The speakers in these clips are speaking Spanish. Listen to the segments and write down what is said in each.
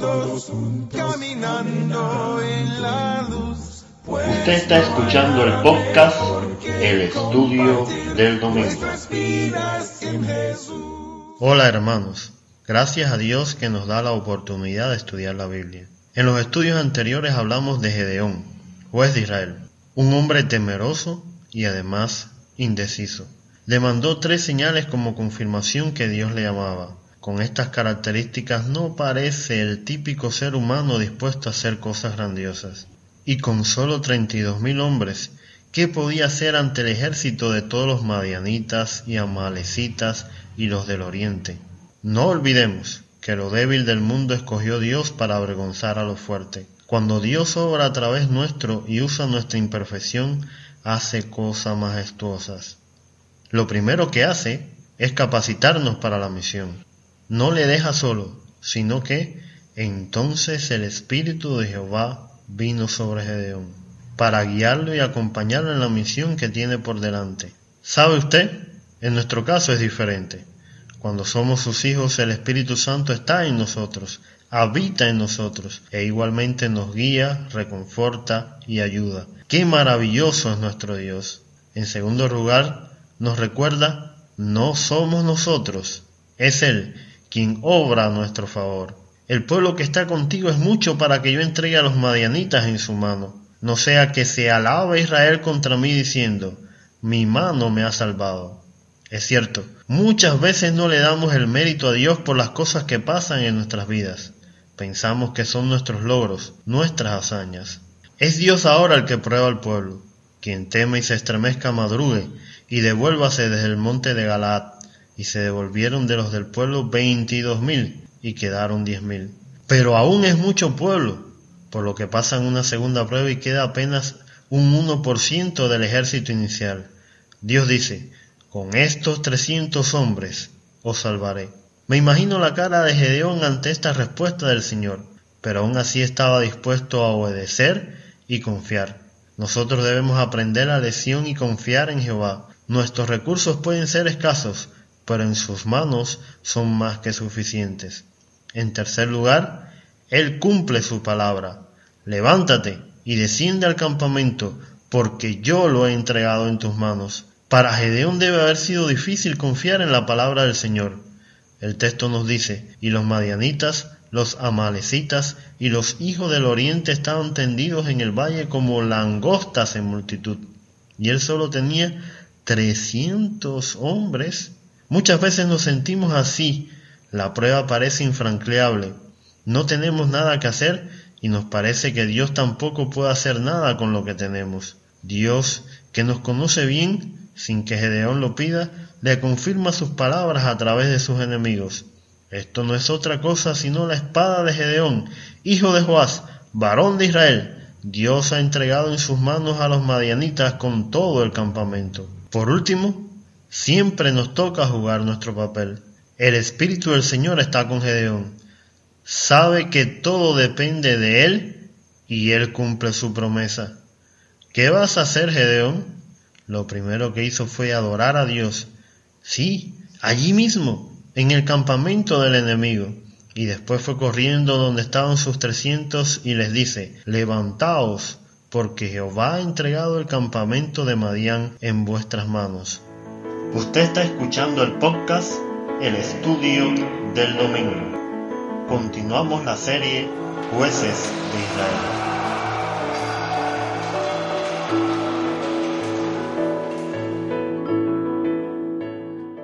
todos caminando en la luz. Usted está escuchando el podcast El Estudio del Domingo. Hola hermanos, gracias a Dios que nos da la oportunidad de estudiar la Biblia. En los estudios anteriores hablamos de Gedeón, juez de Israel, un hombre temeroso y además indeciso. Le mandó tres señales como confirmación que Dios le amaba. Con estas características no parece el típico ser humano dispuesto a hacer cosas grandiosas. Y con solo treinta y dos mil hombres, ¿qué podía hacer ante el ejército de todos los madianitas y amalecitas y los del oriente? No olvidemos que lo débil del mundo escogió Dios para avergonzar a lo fuerte. Cuando Dios obra a través nuestro y usa nuestra imperfección, hace cosas majestuosas. Lo primero que hace es capacitarnos para la misión. No le deja solo, sino que entonces el Espíritu de Jehová vino sobre Gedeón, para guiarlo y acompañarlo en la misión que tiene por delante. ¿Sabe usted? En nuestro caso es diferente. Cuando somos sus hijos, el Espíritu Santo está en nosotros, habita en nosotros e igualmente nos guía, reconforta y ayuda. Qué maravilloso es nuestro Dios. En segundo lugar, nos recuerda, no somos nosotros, es Él quien obra a nuestro favor. El pueblo que está contigo es mucho para que yo entregue a los madianitas en su mano, no sea que se alabe Israel contra mí diciendo, mi mano me ha salvado. Es cierto, muchas veces no le damos el mérito a Dios por las cosas que pasan en nuestras vidas. Pensamos que son nuestros logros, nuestras hazañas. Es Dios ahora el que prueba al pueblo. Quien teme y se estremezca madrugue, y devuélvase desde el monte de Galaad, y se devolvieron de los del pueblo veintidós mil, y quedaron diez mil. Pero aún es mucho pueblo, por lo que pasan una segunda prueba y queda apenas un uno por ciento del ejército inicial. Dios dice, con estos trescientos hombres os salvaré. Me imagino la cara de Gedeón ante esta respuesta del Señor, pero aún así estaba dispuesto a obedecer y confiar. Nosotros debemos aprender la lección y confiar en Jehová, Nuestros recursos pueden ser escasos, pero en sus manos son más que suficientes. En tercer lugar, Él cumple su palabra. Levántate y desciende al campamento, porque yo lo he entregado en tus manos. Para Gedeón debe haber sido difícil confiar en la palabra del Señor. El texto nos dice, y los madianitas, los amalecitas y los hijos del oriente estaban tendidos en el valle como langostas en multitud. Y él solo tenía 300 hombres. Muchas veces nos sentimos así. La prueba parece infranqueable. No tenemos nada que hacer y nos parece que Dios tampoco puede hacer nada con lo que tenemos. Dios, que nos conoce bien, sin que Gedeón lo pida, le confirma sus palabras a través de sus enemigos. Esto no es otra cosa sino la espada de Gedeón, hijo de Joás, varón de Israel. Dios ha entregado en sus manos a los madianitas con todo el campamento. Por último, siempre nos toca jugar nuestro papel. El Espíritu del Señor está con Gedeón. Sabe que todo depende de Él y Él cumple su promesa. ¿Qué vas a hacer, Gedeón? Lo primero que hizo fue adorar a Dios. Sí, allí mismo, en el campamento del enemigo. Y después fue corriendo donde estaban sus trescientos y les dice, levantaos, porque Jehová ha entregado el campamento de Madián en vuestras manos. Usted está escuchando el podcast El Estudio del Domingo. Continuamos la serie Jueces de Israel.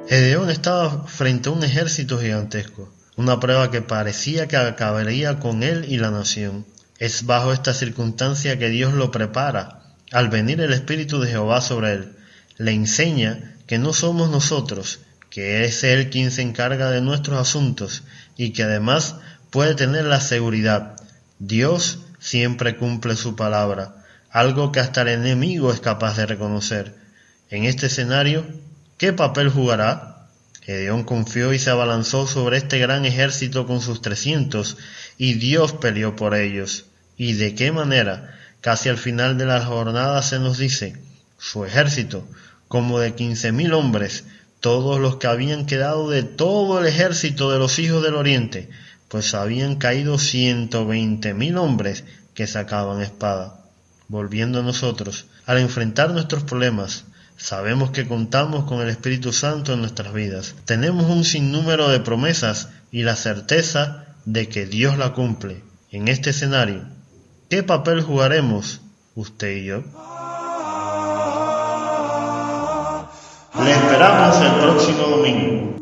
Gedeón estaba frente a un ejército gigantesco, una prueba que parecía que acabaría con él y la nación. Es bajo esta circunstancia que Dios lo prepara. Al venir el Espíritu de Jehová sobre él, le enseña que no somos nosotros, que es Él quien se encarga de nuestros asuntos y que además puede tener la seguridad. Dios siempre cumple su palabra, algo que hasta el enemigo es capaz de reconocer. En este escenario, ¿qué papel jugará? Gedeón confió y se abalanzó sobre este gran ejército con sus trescientos, y Dios peleó por ellos. ¿Y de qué manera? Casi al final de la jornada se nos dice, su ejército, como de quince mil hombres, todos los que habían quedado de todo el ejército de los hijos del oriente, pues habían caído ciento veinte mil hombres que sacaban espada. Volviendo a nosotros, al enfrentar nuestros problemas, sabemos que contamos con el Espíritu Santo en nuestras vidas. Tenemos un sinnúmero de promesas y la certeza de que Dios la cumple. En este escenario, ¿qué papel jugaremos usted y yo? Le esperamos el próximo domingo.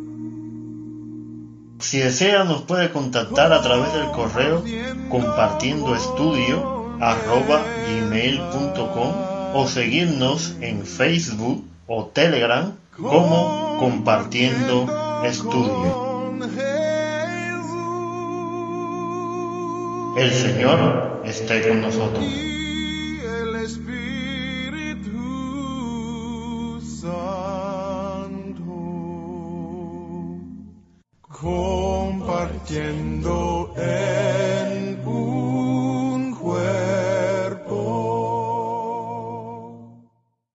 Si desea nos puede contactar a través del correo compartiendo estudio gmail.com o seguirnos en Facebook o Telegram como compartiendo estudio. El Señor esté con nosotros. Compartiendo